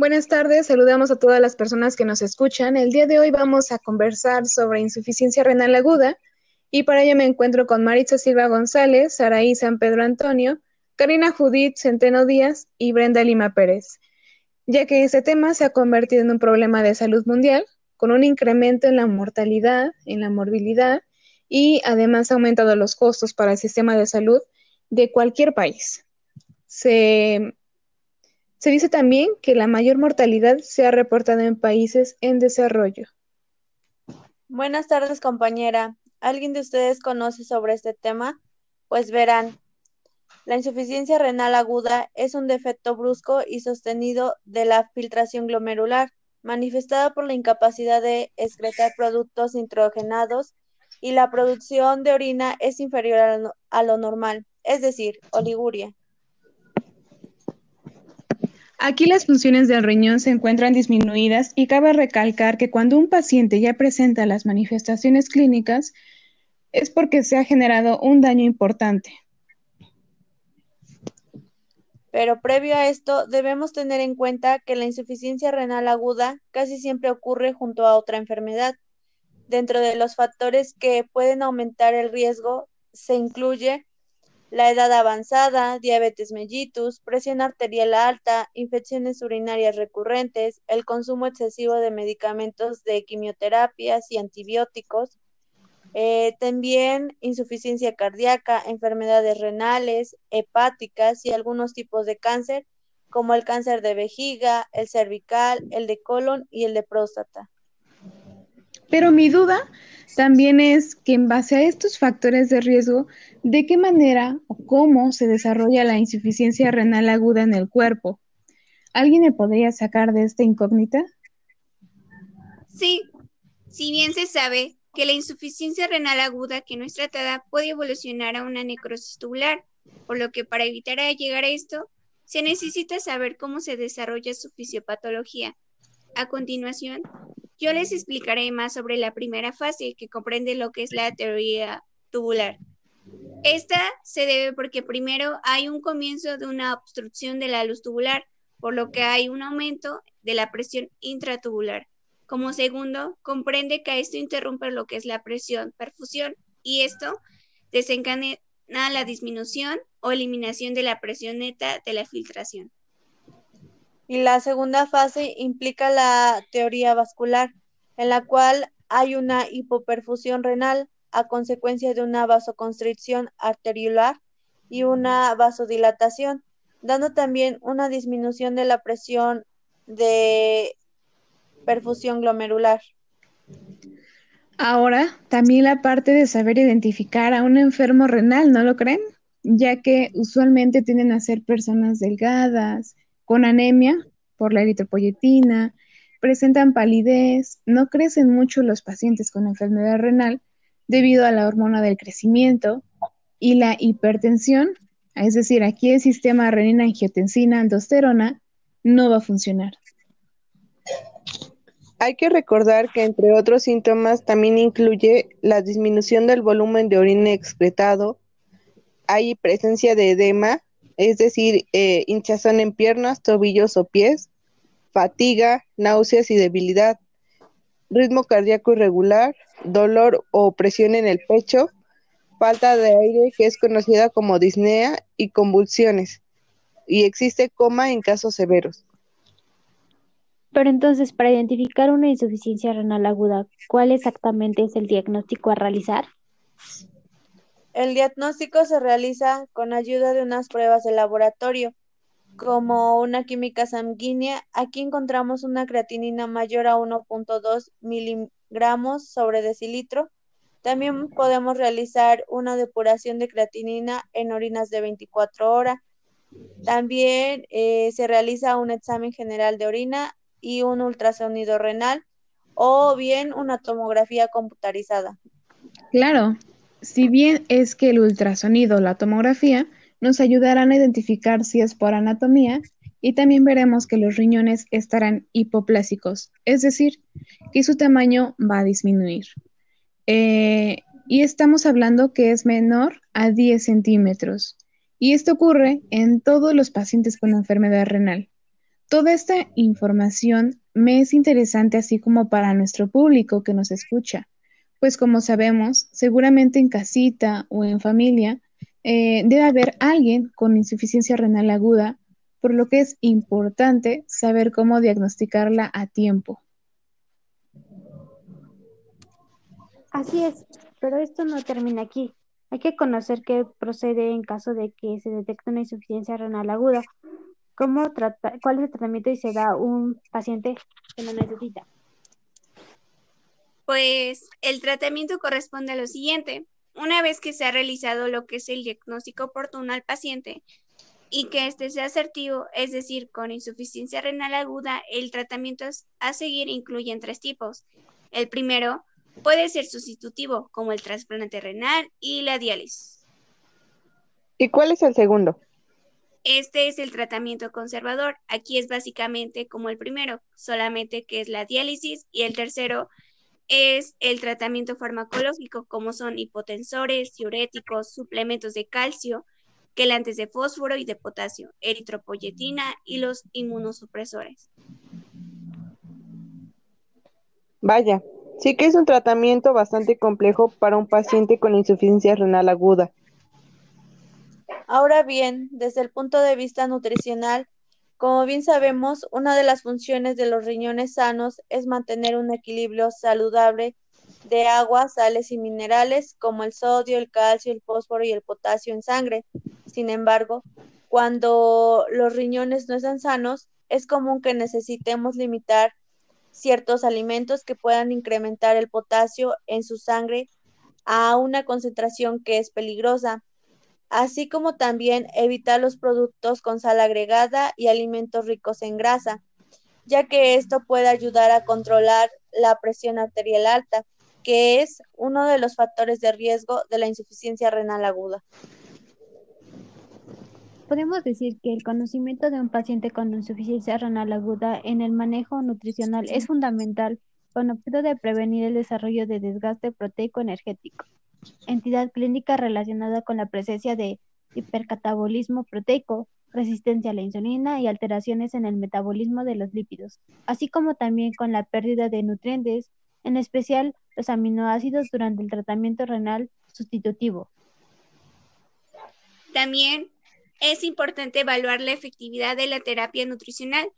Buenas tardes, saludamos a todas las personas que nos escuchan. El día de hoy vamos a conversar sobre insuficiencia renal aguda y para ello me encuentro con Maritza Silva González, Saraí San Pedro Antonio, Karina Judith Centeno Díaz y Brenda Lima Pérez, ya que este tema se ha convertido en un problema de salud mundial con un incremento en la mortalidad, en la morbilidad y además ha aumentado los costos para el sistema de salud de cualquier país. Se se dice también que la mayor mortalidad se ha reportado en países en desarrollo. Buenas tardes, compañera. ¿Alguien de ustedes conoce sobre este tema? Pues verán, la insuficiencia renal aguda es un defecto brusco y sostenido de la filtración glomerular, manifestada por la incapacidad de excretar productos nitrogenados y la producción de orina es inferior a lo normal, es decir, oliguria. Aquí las funciones del riñón se encuentran disminuidas y cabe recalcar que cuando un paciente ya presenta las manifestaciones clínicas es porque se ha generado un daño importante. Pero previo a esto, debemos tener en cuenta que la insuficiencia renal aguda casi siempre ocurre junto a otra enfermedad. Dentro de los factores que pueden aumentar el riesgo se incluye la edad avanzada, diabetes mellitus, presión arterial alta, infecciones urinarias recurrentes, el consumo excesivo de medicamentos de quimioterapias y antibióticos, eh, también insuficiencia cardíaca, enfermedades renales, hepáticas y algunos tipos de cáncer, como el cáncer de vejiga, el cervical, el de colon y el de próstata. Pero mi duda también es que en base a estos factores de riesgo, ¿de qué manera o cómo se desarrolla la insuficiencia renal aguda en el cuerpo? ¿Alguien me podría sacar de esta incógnita? Sí, si bien se sabe que la insuficiencia renal aguda que no es tratada puede evolucionar a una necrosis tubular, por lo que para evitar llegar a esto, se necesita saber cómo se desarrolla su fisiopatología. A continuación, yo les explicaré más sobre la primera fase, que comprende lo que es la teoría tubular. Esta se debe porque primero hay un comienzo de una obstrucción de la luz tubular, por lo que hay un aumento de la presión intratubular. Como segundo, comprende que esto interrumpe lo que es la presión perfusión y esto desencadena la disminución o eliminación de la presión neta de la filtración. Y la segunda fase implica la teoría vascular, en la cual hay una hipoperfusión renal a consecuencia de una vasoconstricción arteriolar y una vasodilatación, dando también una disminución de la presión de perfusión glomerular. Ahora, también la parte de saber identificar a un enfermo renal, ¿no lo creen? Ya que usualmente tienden a ser personas delgadas, con anemia por la eritropoyetina, presentan palidez, no crecen mucho los pacientes con enfermedad renal debido a la hormona del crecimiento y la hipertensión, es decir, aquí el sistema renina-angiotensina-aldosterona no va a funcionar. Hay que recordar que entre otros síntomas también incluye la disminución del volumen de orina excretado, hay presencia de edema, es decir, eh, hinchazón en piernas, tobillos o pies, fatiga, náuseas y debilidad, ritmo cardíaco irregular, dolor o presión en el pecho, falta de aire que es conocida como disnea y convulsiones, y existe coma en casos severos. Pero entonces, para identificar una insuficiencia renal aguda, ¿cuál exactamente es el diagnóstico a realizar? El diagnóstico se realiza con ayuda de unas pruebas de laboratorio, como una química sanguínea. Aquí encontramos una creatinina mayor a 1.2 miligramos sobre decilitro. También podemos realizar una depuración de creatinina en orinas de 24 horas. También eh, se realiza un examen general de orina y un ultrasonido renal o bien una tomografía computarizada. Claro, si bien es que el ultrasonido o la tomografía nos ayudarán a identificar si es por anatomía y también veremos que los riñones estarán hipoplásicos, es decir, que su tamaño va a disminuir. Eh, y estamos hablando que es menor a 10 centímetros. Y esto ocurre en todos los pacientes con enfermedad renal. Toda esta información me es interesante así como para nuestro público que nos escucha, pues como sabemos, seguramente en casita o en familia eh, debe haber alguien con insuficiencia renal aguda, por lo que es importante saber cómo diagnosticarla a tiempo. Así es, pero esto no termina aquí. Hay que conocer qué procede en caso de que se detecte una insuficiencia renal aguda, cómo cuál es el tratamiento y se da un paciente que lo necesita. Pues el tratamiento corresponde a lo siguiente. Una vez que se ha realizado lo que es el diagnóstico oportuno al paciente y que éste sea asertivo, es decir, con insuficiencia renal aguda, el tratamiento a seguir incluye tres tipos. El primero puede ser sustitutivo, como el trasplante renal y la diálisis. ¿Y cuál es el segundo? Este es el tratamiento conservador. Aquí es básicamente como el primero, solamente que es la diálisis y el tercero es el tratamiento farmacológico, como son hipotensores, diuréticos, suplementos de calcio, quelantes de fósforo y de potasio, eritropoyetina y los inmunosupresores. Vaya, sí que es un tratamiento bastante complejo para un paciente con insuficiencia renal aguda. Ahora bien, desde el punto de vista nutricional, como bien sabemos, una de las funciones de los riñones sanos es mantener un equilibrio saludable de agua, sales y minerales como el sodio, el calcio, el fósforo y el potasio en sangre. Sin embargo, cuando los riñones no están sanos, es común que necesitemos limitar ciertos alimentos que puedan incrementar el potasio en su sangre a una concentración que es peligrosa así como también evitar los productos con sal agregada y alimentos ricos en grasa, ya que esto puede ayudar a controlar la presión arterial alta, que es uno de los factores de riesgo de la insuficiencia renal aguda. Podemos decir que el conocimiento de un paciente con insuficiencia renal aguda en el manejo nutricional es fundamental con objeto de prevenir el desarrollo de desgaste proteico energético entidad clínica relacionada con la presencia de hipercatabolismo proteico, resistencia a la insulina y alteraciones en el metabolismo de los lípidos, así como también con la pérdida de nutrientes, en especial los aminoácidos durante el tratamiento renal sustitutivo. También es importante evaluar la efectividad de la terapia nutricional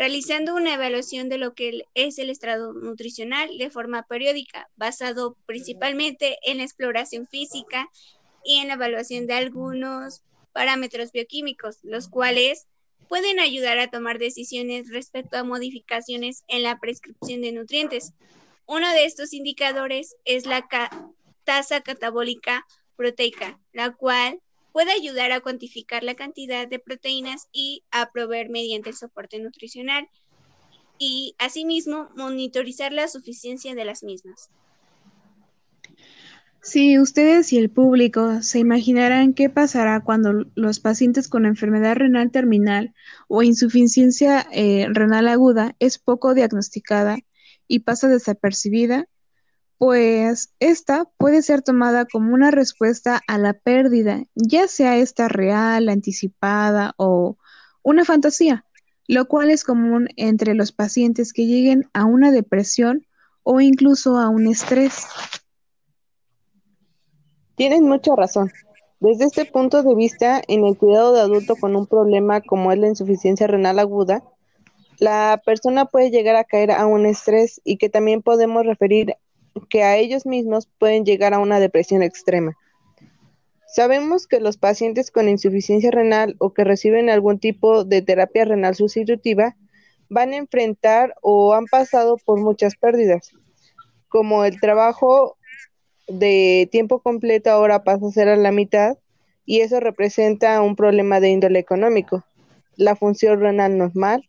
realizando una evaluación de lo que es el estado nutricional de forma periódica, basado principalmente en la exploración física y en la evaluación de algunos parámetros bioquímicos, los cuales pueden ayudar a tomar decisiones respecto a modificaciones en la prescripción de nutrientes. Uno de estos indicadores es la tasa catabólica proteica, la cual puede ayudar a cuantificar la cantidad de proteínas y a proveer mediante el soporte nutricional y asimismo monitorizar la suficiencia de las mismas. Si ustedes y el público se imaginarán qué pasará cuando los pacientes con enfermedad renal terminal o insuficiencia eh, renal aguda es poco diagnosticada y pasa desapercibida, pues esta puede ser tomada como una respuesta a la pérdida, ya sea esta real, anticipada o una fantasía, lo cual es común entre los pacientes que lleguen a una depresión o incluso a un estrés. Tienes mucha razón. Desde este punto de vista, en el cuidado de adulto con un problema como es la insuficiencia renal aguda, la persona puede llegar a caer a un estrés y que también podemos referir que a ellos mismos pueden llegar a una depresión extrema. Sabemos que los pacientes con insuficiencia renal o que reciben algún tipo de terapia renal sustitutiva van a enfrentar o han pasado por muchas pérdidas, como el trabajo de tiempo completo ahora pasa a ser a la mitad y eso representa un problema de índole económico, la función renal normal,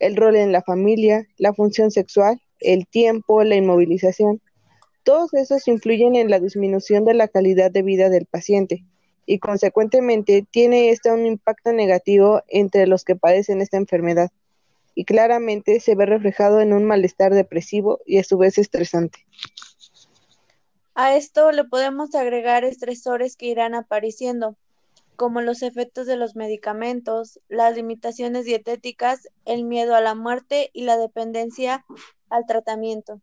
el rol en la familia, la función sexual, el tiempo, la inmovilización, todos esos influyen en la disminución de la calidad de vida del paciente y consecuentemente tiene esto un impacto negativo entre los que padecen esta enfermedad y claramente se ve reflejado en un malestar depresivo y a su vez estresante. A esto le podemos agregar estresores que irán apareciendo, como los efectos de los medicamentos, las limitaciones dietéticas, el miedo a la muerte y la dependencia al tratamiento.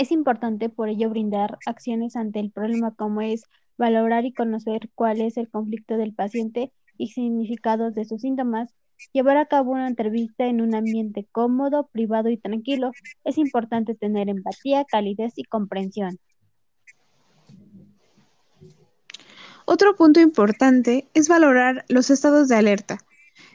Es importante por ello brindar acciones ante el problema como es valorar y conocer cuál es el conflicto del paciente y significados de sus síntomas, llevar a cabo una entrevista en un ambiente cómodo, privado y tranquilo. Es importante tener empatía, calidez y comprensión. Otro punto importante es valorar los estados de alerta,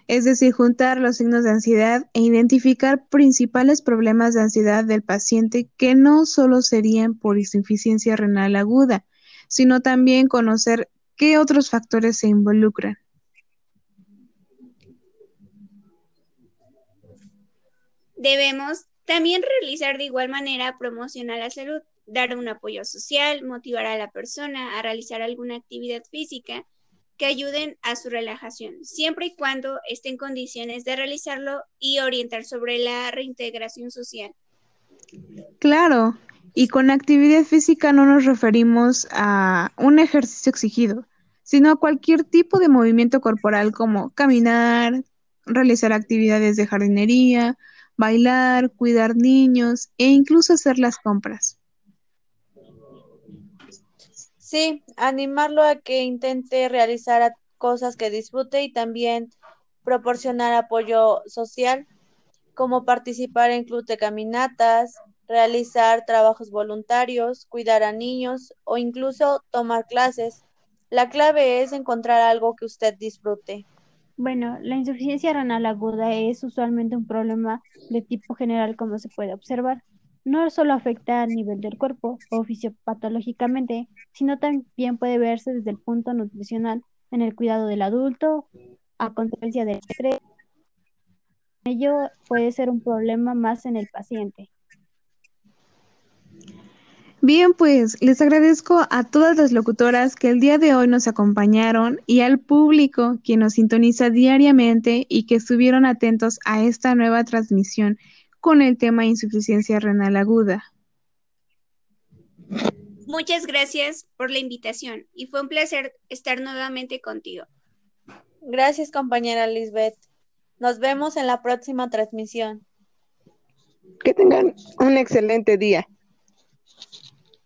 es decir, juntar los signos de ansiedad e identificar principales problemas de ansiedad del paciente que no solo serían por insuficiencia renal aguda, sino también conocer qué otros factores se involucran. Debemos también realizar de igual manera promoción a la salud, dar un apoyo social, motivar a la persona a realizar alguna actividad física que ayuden a su relajación, siempre y cuando esté en condiciones de realizarlo y orientar sobre la reintegración social. Claro, y con actividad física no nos referimos a un ejercicio exigido, sino a cualquier tipo de movimiento corporal como caminar, realizar actividades de jardinería, bailar, cuidar niños e incluso hacer las compras. Sí, animarlo a que intente realizar cosas que disfrute y también proporcionar apoyo social, como participar en club de caminatas, realizar trabajos voluntarios, cuidar a niños o incluso tomar clases. La clave es encontrar algo que usted disfrute. Bueno, la insuficiencia renal aguda es usualmente un problema de tipo general como se puede observar no solo afecta a nivel del cuerpo o fisiopatológicamente, sino también puede verse desde el punto nutricional en el cuidado del adulto a consecuencia del estrés. Ello puede ser un problema más en el paciente. Bien, pues les agradezco a todas las locutoras que el día de hoy nos acompañaron y al público que nos sintoniza diariamente y que estuvieron atentos a esta nueva transmisión con el tema insuficiencia renal aguda. Muchas gracias por la invitación y fue un placer estar nuevamente contigo. Gracias, compañera Lisbeth. Nos vemos en la próxima transmisión. Que tengan un excelente día.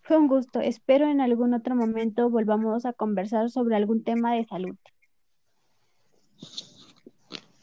Fue un gusto. Espero en algún otro momento volvamos a conversar sobre algún tema de salud.